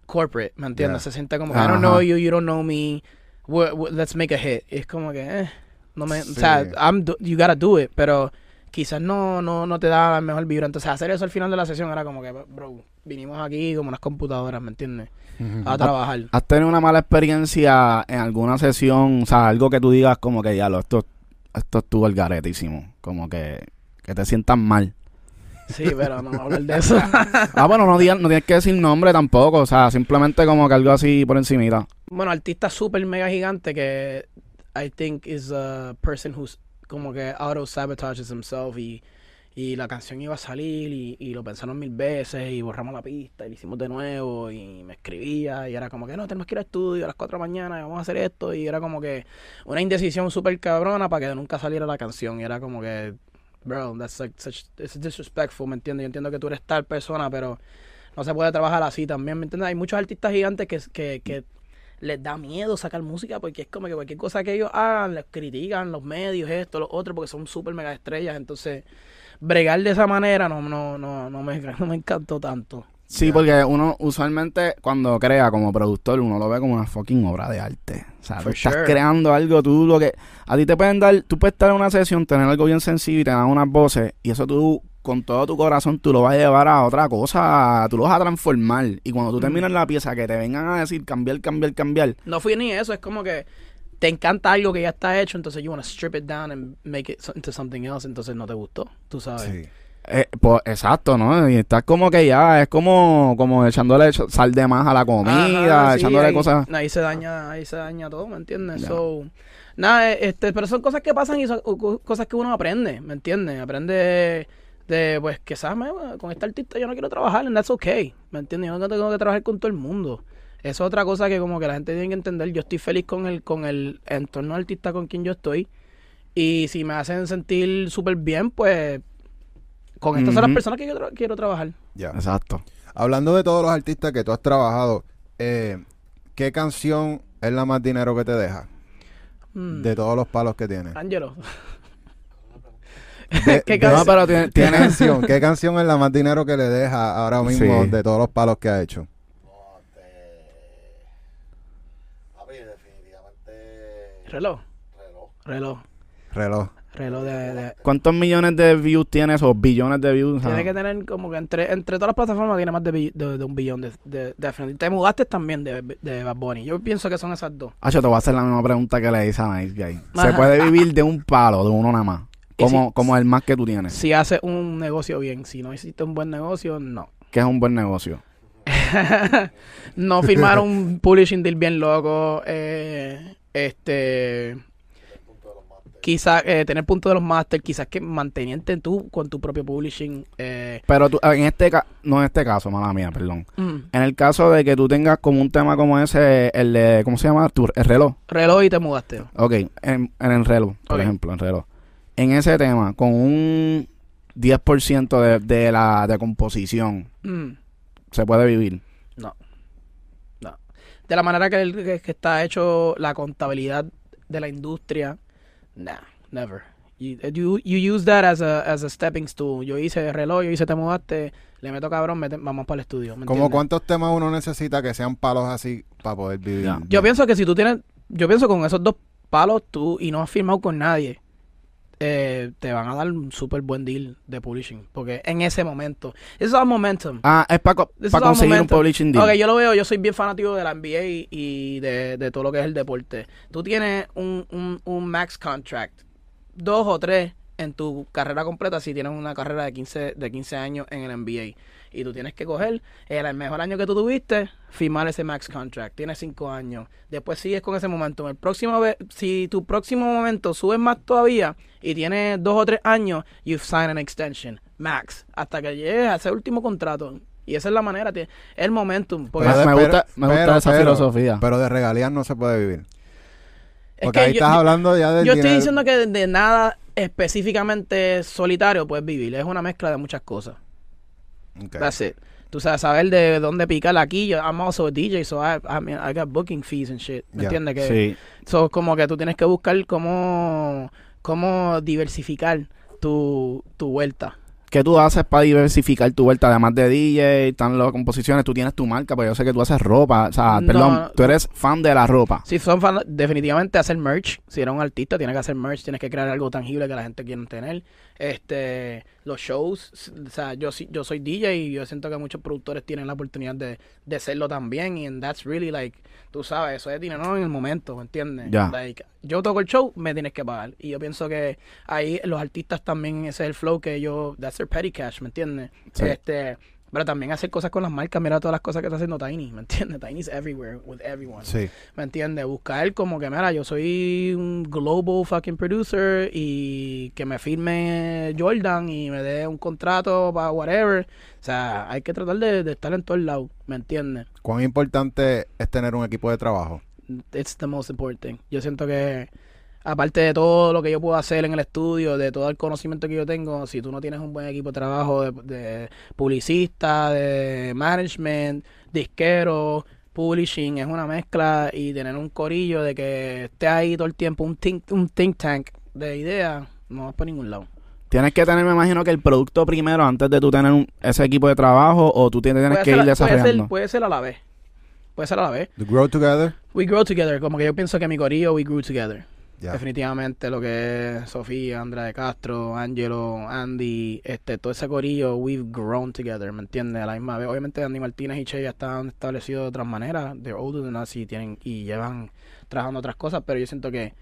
corporate, ¿me entiendes? Yeah. Se siente como que I don't know you, you don't know me, we- we- let's make a hit. Es como que, eh, no me, Sí. o sea, I'm do- you gotta do it, pero quizás no, no, no te da la mejor vibra. Entonces hacer eso al final de la sesión era como que, bro, vinimos aquí como unas computadoras, ¿me entiendes? A trabajar. ¿Has tenido una mala experiencia en alguna sesión? O sea, algo que tú digas como que ya lo, esto, esto estuvo el garetísimo. Como que, que te sientas mal. Sí, pero no vamos a hablar de eso. [LAUGHS] Ah, bueno, no, no tienes que decir nombre tampoco. O sea, simplemente como que algo así por encimita. bueno, artista súper mega gigante que I think is a person who's como que auto sabotages himself y, y la canción iba a salir y, y lo pensaron mil veces y borramos la pista y lo hicimos de nuevo y me escribía y era como que no, tenemos que ir al estudio a las 4 de la mañana y vamos a hacer esto y era como que una indecisión súper cabrona para que nunca saliera la canción y era como que bro, that's like such disrespectful, ¿me entiendes? Yo entiendo que tú eres tal persona, pero no se puede trabajar así también, ¿me entiendes? Hay muchos artistas gigantes que les da miedo sacar música porque es como que cualquier cosa que ellos hagan les critican los medios, esto, lo otro, porque son súper mega estrellas. Entonces, bregar de esa manera no, no, no, no, me, [LAUGHS] no me encantó tanto. Sí, porque uno usualmente cuando crea como productor, uno lo ve como una fucking obra de arte. O sea, tú estás sure. creando algo, tú lo que... A ti te pueden dar, tú puedes estar en una sesión, tener algo bien sencillo y te dan unas voces y eso tú, con todo tu corazón, tú lo vas a llevar a otra cosa, tú lo vas a transformar. Y cuando tú Mm. terminas la pieza, que te vengan a decir cambiar, cambiar, cambiar. No fui ni eso, es como que te encanta algo que ya está hecho, entonces you want to strip it down and make it into something else, entonces no te gustó, tú sabes. Sí. Eh, pues exacto, ¿no? Y estás como que ya, es como, como echándole ch- sal de más a la comida, Ajá, sí, echándole ahí, cosas... Ahí se daña, ahí se daña todo, ¿me entiendes? So, nada, eh, este, pero son cosas que pasan y son co- co- cosas que uno aprende, ¿me entiendes? Aprende de, pues, que sabes, "Me- con este artista yo no quiero trabajar, and that's okay, ¿me entiendes? Yo no tengo que trabajar con todo el mundo. Eso es otra cosa que como que la gente tiene que entender. Yo estoy feliz con el, con el entorno artista con quien yo estoy. Y si me hacen sentir súper bien, pues con estas son las Ujú. personas que yo tra- quiero trabajar. Ya. Exacto. Hablando de todos los artistas que tú has trabajado, eh, ¿qué canción es la más dinero que te deja? Mm. De todos los palos que tienes. Angelo. De- [LAUGHS] ¿Qué de- canción? No, pero tiene, ¿Qué tiene- canción? [LAUGHS] ¿Qué canción es la más dinero que le deja ahora mismo Sí. de todos los palos que ha hecho? Reloj. Reloj. Reloj. Reloj. Reloj de- de, ¿Cuántos millones de views tienes o billones de views? Tiene Ah. que tener como que entre, entre todas las plataformas tiene más de, bi- de, de un billón de, de, de. Te mudaste también de, de Bad Bunny. Yo pienso que son esas dos. Hacho, te voy a hacer la misma pregunta que le hice a Nice Guy. ¿Se puede vivir de un palo, de uno nada más? Como, si- como el más que tú tienes. Si haces un negocio bien, si no hiciste un buen negocio, no. Que es un buen negocio. [LAUGHS] no firmar un publishing deal bien loco. Eh, este. Quizás eh, tener punto de los máster, quizás que manteniente tú con tu propio publishing. Eh, Pero tú, en este caso, no en este caso, mala mía, perdón. mm, En el caso de que tú tengas como un tema como ese, el de, ¿cómo se llama? Tu, el reloj. reloj y te mudaste. Ok, en, en el reloj, por ejemplo, en reloj. En ese tema, con un 10% de, de la de composición, Mm. se puede vivir. de la manera que, el- que- que está hecho la contabilidad de la industria, nah, never. You, you, you use that as a, as a stepping stool. Yo hice reloj, yo hice te mudaste, le meto cabrón, mete- vamos para el estudio. ¿me ¿Cómo cuántos temas uno necesita que sean palos así para poder vivir? Ya. Yo pienso que si tú tienes, yo pienso con esos dos palos tú y no has firmado con nadie, eh, te van a dar un súper buen deal de publishing. Porque en ese momento, all momentum. Ah, es para This conseguir un publishing deal. Ok, yo lo veo, yo soy bien fanático de la NBA y de, de todo lo que es el deporte. Tú tienes un, un, un max contract, dos o tres en tu carrera completa si tienes una carrera de 15, de 15 años en el NBA. Y tú tienes que coger el mejor año que tú tuviste, firmar ese max contract. Tienes cinco años. Después sigues con ese momento. El próximo si tu próximo momento subes más todavía y tienes dos o tres años, you sign an extension. Max. Hasta que llegues a ese último contrato. Y esa es la manera, el momentum. Porque Pero- de- me gusta- me gusta esa filosofía. Pero de regalías no se puede vivir. es Porque que ahí yo- estás hablando ya del Yo estoy dinero. diciendo que de, de nada específicamente solitario puedes vivir. Es una mezcla de muchas cosas. Ok. That's it. Tú sabes, saber de dónde picar aquí. Yo, I'm also a DJ, so I, I, mean, I got booking fees and shit. ¿Me entiendes? Que, Sí. so, como que tú tienes que buscar cómo, cómo diversificar tu, tu vuelta. ¿Qué tú haces para diversificar tu vuelta? Además de DJ, están las composiciones, tú tienes tu marca, pues yo sé que tú haces ropa, o sea, No. perdón, tú eres fan de la ropa. Si son fan, definitivamente hacer merch. Si eres un artista, tienes que hacer merch, tienes que crear algo tangible que la gente quiera tener. Este, los shows, o sea, yo sí- yo soy DJ y yo siento que muchos productores tienen la oportunidad de, de serlo también. Y that's really like, tú sabes, eso es dinero en el momento, ¿me entiendes? Ya. Like, yo toco el show, me tienes que pagar. Y yo pienso que ahí los artistas también, ese es el flow que yo, that's their petty cash, ¿me entiendes? Sí. Este, pero también hacer cosas con las marcas, mira todas las cosas que está haciendo Tiny, ¿me entiendes? Tiny's everywhere with everyone. Sí. ¿Me entiendes? Buscar como que, mira, yo soy un global fucking producer y que me firme Jordan y me dé un contrato para whatever. O sea, hay que tratar de, de estar en todos lados, ¿me entiendes? ¿Cuán importante es tener un equipo de trabajo? It's the most important thing. Yo siento que, aparte de todo lo que yo puedo hacer en el estudio, de todo el conocimiento que yo tengo, si tú no tienes un buen equipo de trabajo de, de publicista, de management, disquero, publishing, es una mezcla y tener un corillo de que esté ahí todo el tiempo, un think, un think tank de ideas, no vas por ningún lado. Tienes que tener, me imagino, que el producto primero antes de tú tener un- ese equipo de trabajo o tú tienes, que ser, ir puede, ser, desarrollando. puede ser a la vez. Puede ser a la vez. The Grow Together. We grow together, como que yo pienso que mi corillo, we grew together. Definitivamente lo que es Sofía, Andrea de Castro, Angelo, Andy, este, todo ese corillo, we've grown together, ¿me entiendes? A la misma vez, obviamente Andy Martínez y Che ya están establecidos de otras maneras, they're older than us y tienen, y llevan trabajando otras cosas, pero yo siento que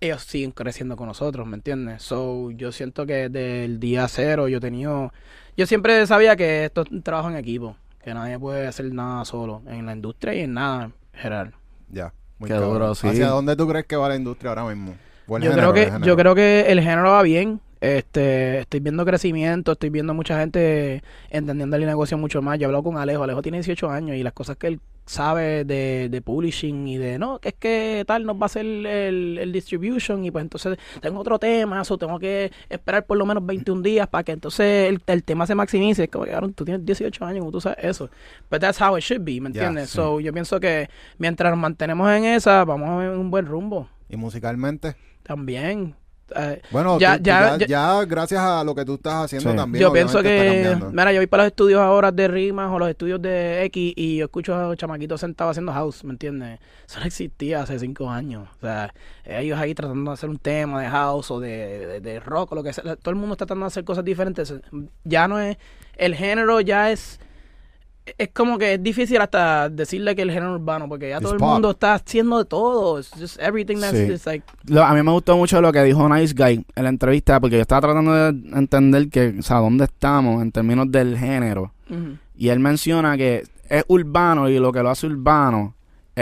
ellos siguen creciendo con nosotros, ¿me entiendes? So, yo siento que desde el día cero yo tenido, yo siempre sabía que esto es un trabajo en equipo, que nadie puede hacer nada solo, en la industria y en nada en general. Ya. Muy Qué cabrón. duro, sí. ¿Hacia dónde tú crees que va la industria ahora mismo? Yo género, creo que el género. yo creo que el género va bien este estoy viendo crecimiento estoy viendo mucha gente entendiendo el negocio mucho más yo he hablado con Alejo Alejo tiene 18 años y las cosas que él sabe de, de publishing y de no que es que tal nos va a hacer el, el distribution y pues entonces tengo otro tema o tengo que esperar por lo menos 21 días para que entonces el, el tema se maximice es como que cabrón, tú tienes 18 años ¿cómo tú sabes eso but that's how it should be ¿me entiendes? sí. so yo pienso que mientras nos mantenemos en esa vamos en un buen rumbo ¿Y musicalmente? también Eh, Bueno, Ya- tú- ya- ya, ya- ya gracias a lo que tú estás haciendo Sí. también. yo pienso que, mira, yo voy para los estudios ahora de rimas o los estudios de X y yo escucho a los chamaquitos sentados haciendo house, ¿me entiendes? Eso no existía hace cinco años. O sea, ellos ahí tratando de hacer un tema de house o de, de- de rock o lo que sea. Todo el mundo está tratando de hacer cosas diferentes. Ya no es, el género ya es, es como que es difícil hasta decirle que el género urbano, porque ya It's todo el pop. mundo está haciendo de todo. It's just everything that's Sí. just like, Lo- a mí me gustó mucho lo que dijo Nice Guy en la entrevista, porque yo estaba tratando de entender que, o sea, dónde estamos en términos del género. Y él menciona que es urbano y lo que lo hace urbano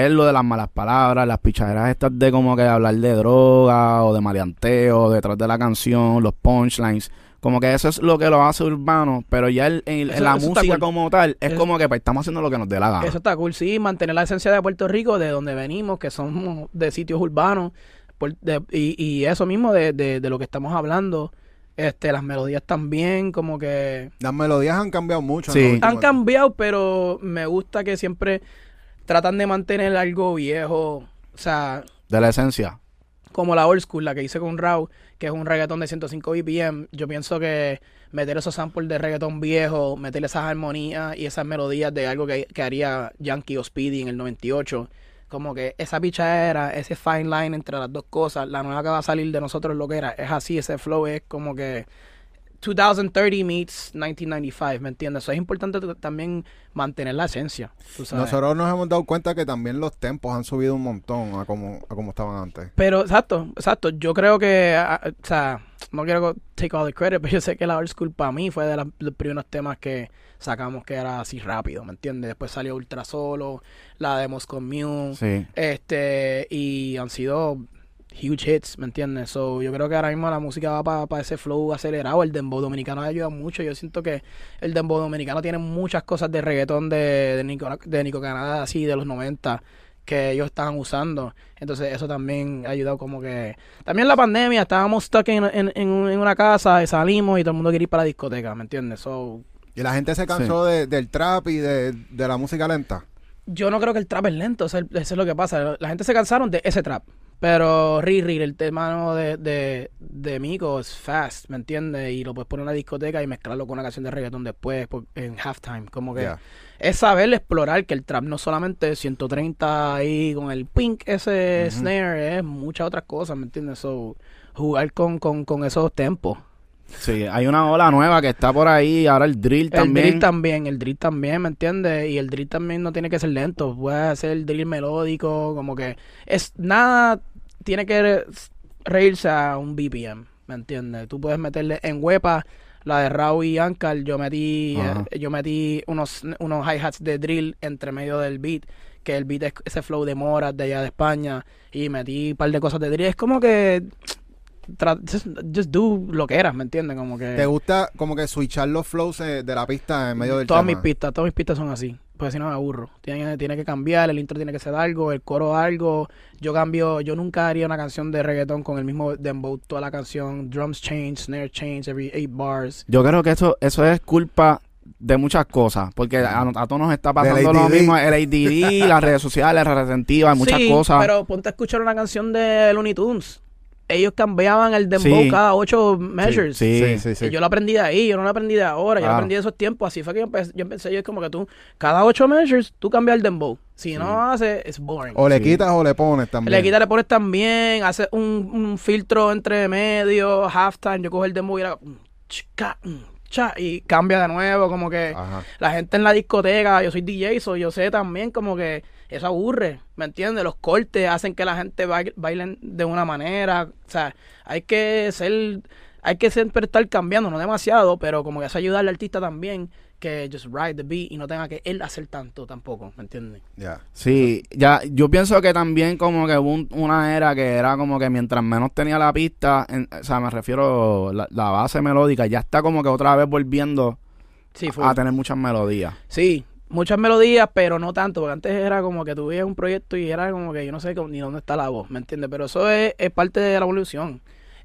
es lo de las malas palabras, las pichaderas estas de como que hablar de droga o de maleanteo detrás de la canción, los punchlines. Como que eso es lo que lo hace urbano, pero ya el- Eso- la eso música cool. como tal es Eso- como que pues, estamos haciendo lo que nos dé la gana. Eso está cool, sí, mantener la esencia de Puerto Rico, de donde venimos, que somos de sitios urbanos, por- de- y, y eso mismo de, de, de lo que estamos hablando. Este, las melodías también, como que Las melodías han cambiado mucho. Sí. han cambiado, pero me gusta que siempre tratan de mantener algo viejo, o sea, De la esencia. como la old school, la que hice con Raw, que es un reggaetón de 105 BPM, yo pienso que meter esos samples de reggaetón viejo, meter esas armonías y esas melodías de algo que, que haría Yankee o Speedy en el 98, como que esa pichadera, ese fine line entre las dos cosas, la nueva que va a salir de nosotros lo que era, es así, ese flow es como que 2030 meets 1995, ¿me entiendes? Eso es importante también mantener la esencia, tú sabes. Nosotros nos hemos dado cuenta que también los tempos han subido un montón a como, a como estaban antes. Pero, exacto, exacto. Yo creo que, ah, ah, o sea, no quiero take all the credit, [LAUGHS] pero yo sé que la old school para mí fue de los primeros temas que sacamos que era así rápido, ¿me entiendes? Después salió Ultra Solo, la de Moscow Mule, Sí. este, y han sido huge hits, ¿me entiendes? So, yo creo que ahora mismo la música va para ese flow acelerado. El dembow dominicano ayuda mucho. Yo siento que el dembow dominicano tiene muchas cosas de reggaetón de, de, Nico, de Nico Canadá, así, de los 90 que ellos estaban usando. Entonces eso también ha ayudado como que... También la pandemia, estábamos stuck en, en, en un- en una casa y salimos y todo el mundo quería ir para la discoteca, ¿me entiendes? So, Y la gente se cansó de- del trap y de, de la música lenta. yo no creo que el trap es lento, eso es, eso es lo que pasa. La gente se cansaron de ese trap. Pero Riri, el tema ¿no? de, de, de Mico es fast, ¿me entiendes? Y lo puedes poner en una discoteca y mezclarlo con una canción de reggaetón después, por- en halftime. Como que es saber explorar que el trap no solamente 130 ahí con el pink, ese snare, es muchas otras cosas, ¿me entiendes? So, jugar con, con, con esos tempos. Sí, hay una ola nueva que está por ahí, ahora el drill El también. drill también, el drill también, ¿me entiendes? Y el drill también no tiene que ser lento, puede hacer el drill melódico, como que es nada tiene que re- reírse a un BPM, ¿me entiendes? Tú puedes meterle en huepa la de Raúl y Ankar, yo metí eh, yo metí unos unos hi-hats de drill entre medio del beat, que el beat es ese flow de Moras de allá de España y metí un par de cosas de drill, es como que just, just do lo que eras, ¿me entiendes? Como que ¿Te gusta como que switchar los flows eh, de la pista en medio del Todas tema? mis pistas, todas mis pistas son así. Pues si no me aburro. Tiene, tiene que cambiar, el intro tiene que ser algo, el coro algo. Yo cambio, yo nunca haría una canción de reggaetón con el mismo dembow toda la canción. Drums change, snare change, every eight bars. Yo creo que eso, eso es culpa de muchas cosas, porque a, a todos nos está pasando lo mismo, el ADD, [LAUGHS] las redes sociales, la retentiva, muchas sí, cosas. pero ponte a escuchar una canción de Looney Tunes. Ellos cambiaban el dembow Sí. cada ocho measures. sí. Sí, sí, sí. Y yo lo aprendí de ahí, yo no lo aprendí de ahora, yo lo Claro. aprendí de esos tiempos. Así fue que yo empecé, yo empecé, yo es como que tú, cada ocho measures, tú cambias el dembow. Si no haces, es boring. O le Sí. quitas o le pones también. Le quitas, le pones también, hace un, un filtro entre medio, halftime, yo cojo el dembow y era mm, chica, mm, cha, y cambia de nuevo, como que Ajá. la gente en la discoteca, yo soy DJ, so yo sé también como que eso aburre, ¿me entiendes? Los cortes hacen que la gente baile, bailen de una manera, o sea, hay que ser, hay que siempre estar cambiando, no demasiado, pero como que eso ayuda al artista también, que just ride the beat y no tenga que él hacer tanto tampoco, ¿me entiendes? Ya. Sí, ya, yo pienso que también como que hubo un- una era que era como que mientras menos tenía la pista, en- o sea, me refiero la, la base melódica, ya está como que otra vez volviendo Sí, a tener muchas melodías. Sí, muchas melodías, pero no tanto, porque antes era como que tú veías un proyecto y era como que yo no sé cómo- ni dónde está la voz, ¿me entiendes? Pero eso es, es parte de la evolución.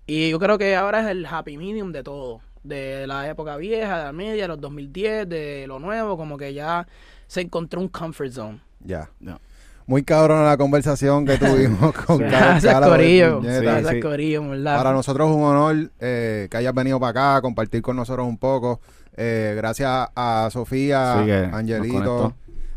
Y yo creo que ahora es el happy medium de todo, de la época vieja, de la media, de los 2010, de lo nuevo, como que ya se encontró un comfort zone. Ya. Ya. Muy cabrón la conversación que tuvimos [LAUGHS] con Gracias, Cala, [LAUGHS] Corillo. puñeta. Sí, Gracias, sí. Corillo, en ¿verdad? Para nosotros es un honor eh, que hayas venido para acá, compartir con nosotros un poco. Eh, gracias a Sofía, Sí, Angelito,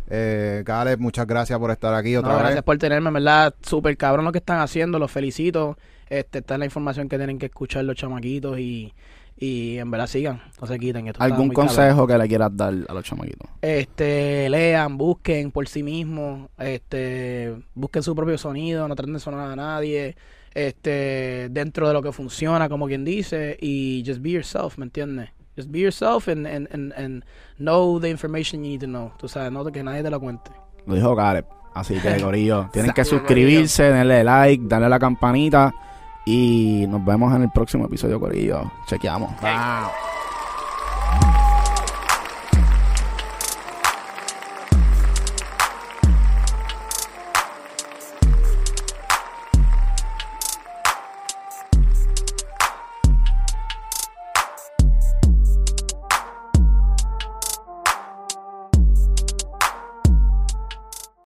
eh, Caleb, muchas gracias por estar aquí No, otra vez. gracias por tenerme, en verdad, súper cabrón lo que están haciendo, los felicito. Este, está la información que tienen que escuchar los chamaquitos y, y en verdad sigan, no se quiten. Esto ¿Algún cabrón. consejo que le quieras dar a los chamaquitos? este lean, busquen por sí mismos, este busquen su propio sonido, no traten de sonar a nadie, este dentro de lo que funciona, como quien dice, y just be yourself, ¿me entiendes? Just be yourself and, and, and, and know the information you need to know. Tú sabes, no que nadie te lo cuente. Lo dijo Caleb. Así que, [LAUGHS] Corillo, tienen que suscribirse, darle like, darle a la campanita. Y nos vemos en el próximo episodio, Corillo. Chequeamos. Wow.